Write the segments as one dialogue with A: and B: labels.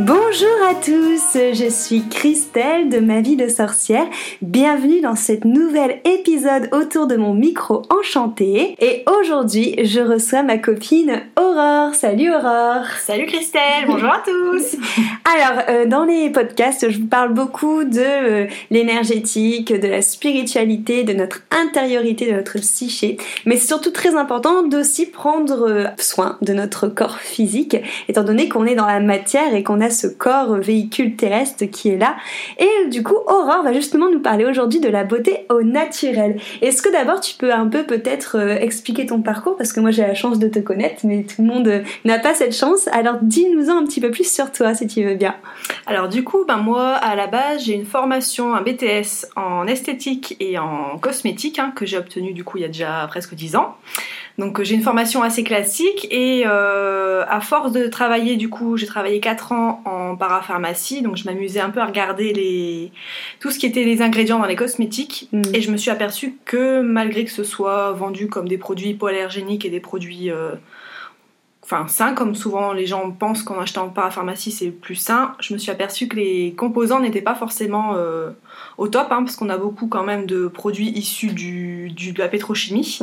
A: Bonjour à tous, je suis Christelle de Ma vie de sorcière. Bienvenue dans cet nouvel épisode autour de mon micro enchanté. Et aujourd'hui, je reçois ma copine Aurore. Salut Aurore.
B: Salut Christelle, bonjour à tous.
A: Alors, euh, dans les podcasts, je vous parle beaucoup de euh, l'énergétique, de la spiritualité, de notre intériorité, de notre psyché. Mais c'est surtout très important d'aussi prendre euh, soin de notre corps physique, étant donné qu'on est dans la matière et qu'on ce corps véhicule terrestre qui est là. Et du coup, Aurore va justement nous parler aujourd'hui de la beauté au naturel. Est-ce que d'abord tu peux un peu peut-être euh, expliquer ton parcours? Parce que moi j'ai la chance de te connaître, mais tout le monde euh, n'a pas cette chance. Alors dis-nous-en un petit peu plus sur toi si tu veux bien.
B: Alors du coup, ben moi à la base j'ai une formation, un BTS en esthétique et en cosmétique hein, que j'ai obtenu du coup il y a déjà presque 10 ans. Donc euh, j'ai une formation assez classique et euh, à force de travailler du coup, j'ai travaillé 4 ans en parapharmacie, donc je m'amusais un peu à regarder les tout ce qui était les ingrédients dans les cosmétiques mm. et je me suis aperçue que malgré que ce soit vendu comme des produits hypoallergéniques et des produits euh, enfin sain comme souvent les gens pensent qu'en achetant en parapharmacie c'est plus sain, je me suis aperçue que les composants n'étaient pas forcément euh, au top, hein, parce qu'on a beaucoup quand même de produits issus du, de la pétrochimie.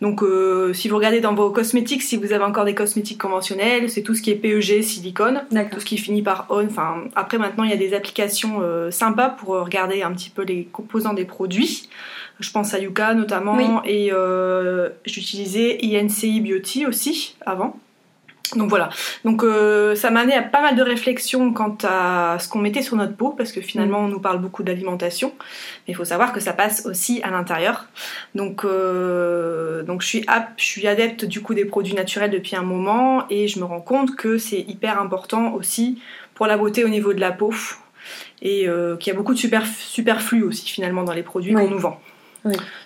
B: Donc euh, si vous regardez dans vos cosmétiques, si vous avez encore des cosmétiques conventionnels, c'est tout ce qui est PEG, silicone, tout ce qui finit par on. Enfin après maintenant il y a des applications euh, sympas pour regarder un petit peu les composants des produits. Je pense à Yuka notamment et j'utilisais INCI Beauty aussi avant. Donc voilà, donc euh, ça m'a amené à pas mal de réflexions quant à ce qu'on mettait sur notre peau, parce que finalement on nous parle beaucoup d'alimentation, mais il faut savoir que ça passe aussi à l'intérieur. Donc, euh, donc je, suis je suis adepte du coup des produits naturels depuis un moment, et je me rends compte que c'est hyper important aussi pour la beauté au niveau de la peau, et euh, qu'il y a beaucoup de super, superflu aussi finalement dans les produits qu'on nous vend.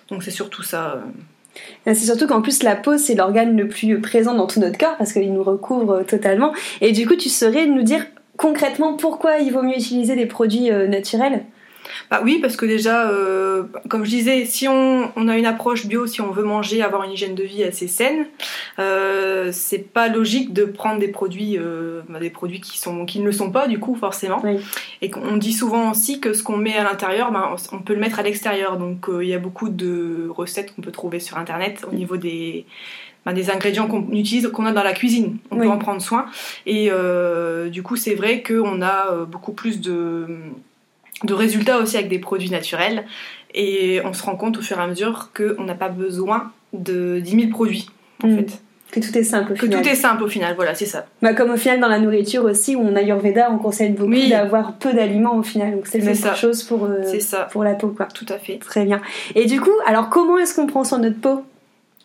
B: Donc c'est surtout ça.
A: C'est surtout qu'en plus la peau c'est l'organe le plus présent dans tout notre corps parce qu'il nous recouvre totalement. Et du coup tu saurais nous dire concrètement pourquoi il vaut mieux utiliser des produits euh, naturels?
B: Bah oui, parce que déjà, euh, comme je disais, si on, a une approche bio, si on veut manger, avoir une hygiène de vie assez saine, euh, c'est pas logique de prendre des produits, euh, bah, des produits qui sont qui ne le sont pas du coup forcément. Et qu'on dit souvent aussi que ce qu'on met à l'intérieur, ben, on peut le mettre à l'extérieur. Donc il y a beaucoup de recettes qu'on peut trouver sur internet au niveau des ben, des ingrédients qu'on utilise, qu'on a dans la cuisine. On peut en prendre soin. Et du coup, c'est vrai qu'on a beaucoup plus de de résultats aussi avec des produits naturels. Et on se rend compte au fur et à mesure qu'on n'a pas besoin de 10 000 produits, en mm. fait.
A: Que tout est simple au
B: que tout est simple au final, voilà, c'est ça.
A: Bah, comme au final dans la nourriture aussi, où on a Ayurveda, on conseille beaucoup d'avoir peu d'aliments au final. Donc c'est la même chose pour, euh, pour la peau, quoi.
B: Tout à fait.
A: Très bien. Et du coup, alors comment est-ce qu'on prend soin de notre peau?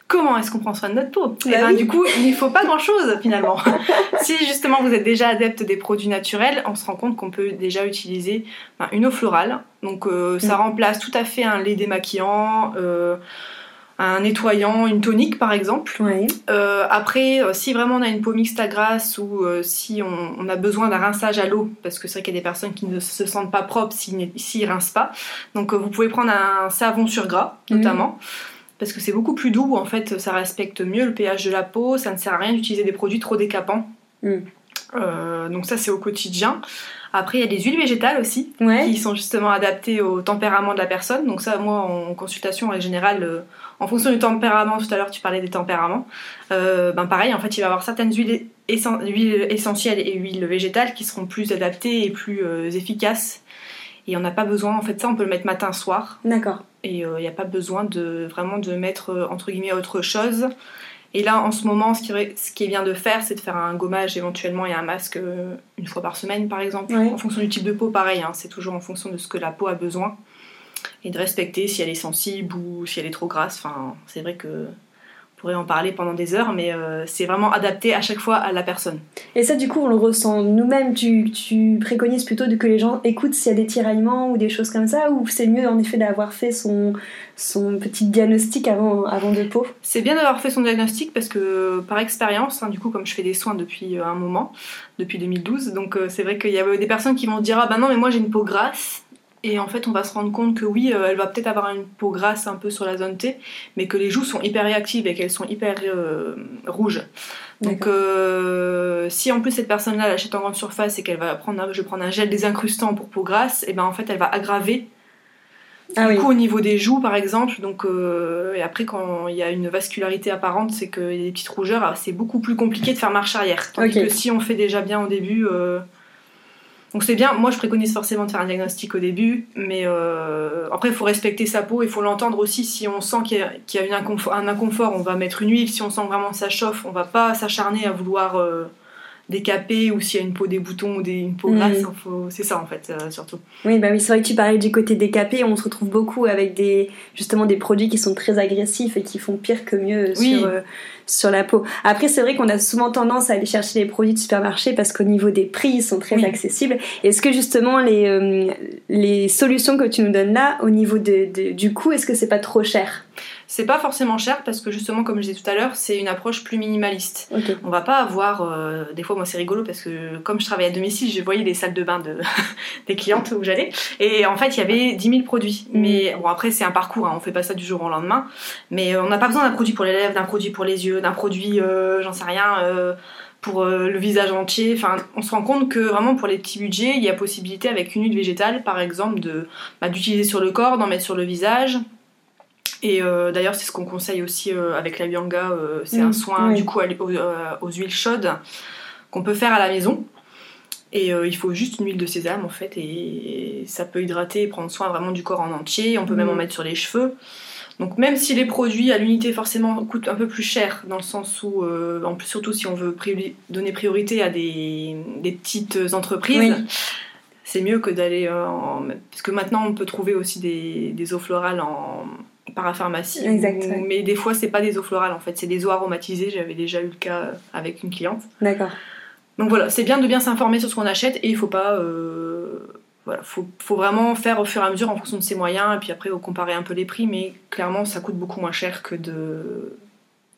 B: Comment est-ce qu'on prend soin de notre peau? Et eh bah ben, Du coup, il ne faut pas grand-chose finalement. si justement vous êtes déjà adepte des produits naturels, on se rend compte qu'on peut déjà utiliser ben, une eau florale. Donc euh, ça mm. remplace tout à fait un lait démaquillant. Euh, un nettoyant, une tonique par exemple. Euh, après, si vraiment on a une peau mixte à grasse ou si on, a besoin d'un rinçage à l'eau, parce que c'est vrai qu'il y a des personnes qui ne se sentent pas propres s'ils ne rincent pas, donc vous pouvez prendre un savon sur gras notamment parce que c'est beaucoup plus doux, en fait, ça respecte mieux le pH de la peau, ça ne sert à rien d'utiliser des produits trop décapants. Mm. Euh, donc ça c'est au quotidien. Après il y a des huiles végétales aussi qui sont justement adaptées au tempérament de la personne. Donc ça moi en consultation en général, euh, en fonction du tempérament, tout à l'heure tu parlais des tempéraments, euh, ben pareil en fait il va y avoir certaines huiles, huiles, essentielles et huiles végétales qui seront plus adaptées et plus efficaces. Et on n'a pas besoin en fait ça on peut le mettre matin soir.
A: D'accord
B: et il euh, n'y a pas besoin de vraiment de mettre euh, entre guillemets autre chose. Et là, en ce moment, ce qui, ce qui bien de faire, c'est de faire un gommage éventuellement et un masque euh, une fois par semaine, par exemple. En fonction du type de peau, pareil, hein, c'est toujours en fonction de ce que la peau a besoin. Et de respecter si elle est sensible ou si elle est trop grasse. Enfin, c'est vrai que pourrais en parler pendant des heures, mais euh, c'est vraiment adapté à chaque fois à la personne.
A: Et ça, du coup, on le ressent nous-mêmes. Tu, tu, préconises plutôt de que les gens écoutent s'il y a des tiraillements ou des choses comme ça, ou c'est mieux en effet d'avoir fait son, son petit diagnostic avant, avant de peau?
B: C'est bien d'avoir fait son diagnostic parce que par expérience, hein, du coup, comme je fais des soins depuis euh, un moment, depuis 2012, donc euh, c'est vrai qu'il y a des personnes qui vont dire Ah ben non, mais moi j'ai une peau grasse. Et en fait, on va se rendre compte que oui, euh, elle va peut-être avoir une peau grasse un peu sur la zone T, mais que les joues sont hyper réactives et qu'elles sont hyper euh, rouges. Donc, euh, si en plus cette personne-là l'achète en grande surface et qu'elle va prendre, un, je vais prendre un gel désincrustant pour peau grasse, et ben en fait, elle va aggraver. Ah du coup, au niveau des joues, par exemple, donc et après quand il y a une vascularité apparente, c'est que y a des petites rougeurs, ah, c'est beaucoup plus compliqué de faire marche arrière. Tandis que si on fait déjà bien au début, donc c'est bien, moi je préconise forcément de faire un diagnostic au début, mais euh, après il faut respecter sa peau, il faut l'entendre aussi. Si on sent qu'il y a, un inconfort, on va mettre une huile. Si on sent vraiment que ça chauffe, on va pas s'acharner à vouloir euh, décaper ou s'il y a une peau des boutons ou des, une peau grasse. C'est ça en fait, euh, surtout.
A: Oui, bah oui, c'est vrai que tu parlais du côté décapé. On se retrouve beaucoup avec des, justement des produits qui sont très agressifs et qui font pire que mieux sur sur la peau. Après, c'est vrai qu'on a souvent tendance à aller chercher les produits de supermarché parce qu'au niveau des prix, ils sont très accessibles. Est-ce que justement les, euh, les solutions que tu nous donnes là, au niveau de, du coût, est-ce que c'est pas trop cher?
B: C'est pas forcément cher parce que justement, comme je disais tout à l'heure, c'est une approche plus minimaliste. On va pas avoir. Euh, des fois, moi, c'est rigolo parce que comme je travaille à domicile, je voyais les salles de bain de, des clientes où j'allais. Et en fait, il y avait 10 000 produits. Mm. Mais bon, après, c'est un parcours, hein, on fait pas ça du jour au lendemain. Mais on n'a pas besoin d'un produit pour les lèvres, d'un produit pour les yeux, d'un produit, euh, j'en sais rien. Euh, pour le visage entier. Enfin, on se rend compte que vraiment pour les petits budgets, il y a possibilité avec une huile végétale, par exemple, de bah, d'utiliser sur le corps, d'en mettre sur le visage, et euh, d'ailleurs, c'est ce qu'on conseille aussi euh, avec la Bianga. Euh, c'est un mm, soin du coup aux, huiles chaudes qu'on peut faire à la maison. Et il faut juste une huile de sésame en fait, et, ça peut hydrater et prendre soin vraiment du corps en entier. On peut même en mm. mettre sur les cheveux. Donc même si les produits à l'unité forcément coûtent un peu plus cher, dans le sens où, en plus surtout si on veut donner priorité à des, petites entreprises, c'est mieux que d'aller en... Parce que maintenant on peut trouver aussi des, des eaux florales en parapharmacie. Mais des fois, c'est pas des eaux florales en fait, c'est des eaux aromatisées. J'avais déjà eu le cas avec une cliente.
A: D'accord.
B: Donc voilà, c'est bien de bien s'informer sur ce qu'on achète et il faut pas. Euh, voilà, faut, faut, vraiment faire au fur et à mesure en fonction de ses moyens et puis après comparer un peu les prix, mais clairement, ça coûte beaucoup moins cher que de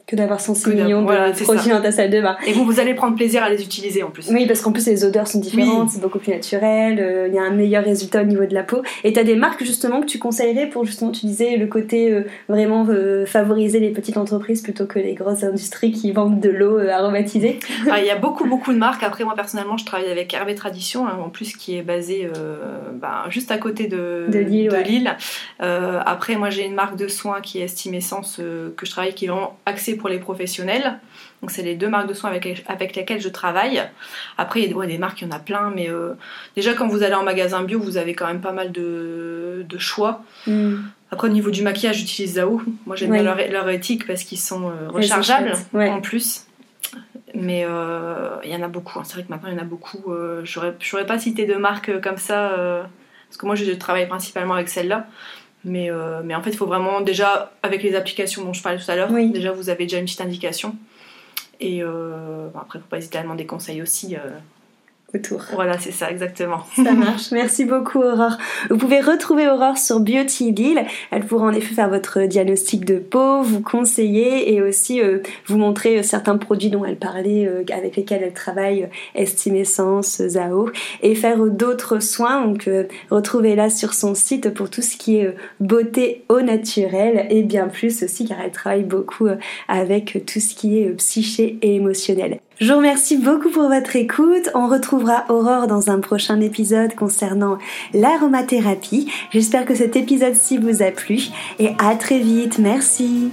A: que d'avoir 106 millions de produits dans ta salle de bain.
B: Et vous, vous allez prendre plaisir à les utiliser en plus.
A: Oui, parce qu'en plus les odeurs sont différentes, c'est beaucoup plus naturel, euh, il y a un meilleur résultat au niveau de la peau. Et tu as des marques justement que tu conseillerais pour justement, tu disais, le côté euh, vraiment euh, favoriser les petites entreprises plutôt que les grosses industries qui vendent de l'eau aromatisée?
B: Ah, Il y a beaucoup beaucoup de marques. Après moi personnellement je travaille avec Hervé Tradition, hein, en plus qui est basé bah, juste à côté de,
A: de Lille.
B: après moi j'ai une marque de soins qui est Estimessence que je travaille qui est vraiment axée pour les professionnels. Donc c'est les deux marques de soins avec, avec lesquelles je travaille. Après, il y a des marques, il y en a plein, mais euh, déjà quand vous allez en magasin bio, vous avez quand même pas mal de, choix. Mm. Après, au niveau du maquillage, j'utilise Zao. Moi, j'aime bien leur, éthique parce qu'ils sont euh, rechargeables en plus. Mais euh, il y en a beaucoup. Hein. C'est vrai que maintenant, il y en a beaucoup. je n'aurais pas cité de marques comme ça, parce que moi, je travaille principalement avec celle-là. Mais, euh, mais en fait, il faut vraiment, déjà, avec les applications dont je parlais tout à l'heure, déjà, vous avez déjà une petite indication. Et euh, après, il ne faut pas hésiter à demander conseil aussi.
A: Autour.
B: Voilà, c'est ça, exactement.
A: Ça marche. Merci beaucoup, Aurore. Vous pouvez retrouver Aurore sur Beauty Lille. Elle pourra en effet faire votre diagnostic de peau, vous conseiller et aussi euh, vous montrer euh, certains produits dont elle parlait, euh, avec lesquels elle travaille, Estimessence, Zao, et faire d'autres soins. Donc, retrouvez-la sur son site pour tout ce qui est beauté au naturel et bien plus aussi car elle travaille beaucoup avec tout ce qui est psyché et émotionnel. Je vous remercie beaucoup pour votre écoute. On retrouvera Aurore dans un prochain épisode concernant l'aromathérapie. J'espère que cet épisode-ci vous a plu et à très vite. Merci.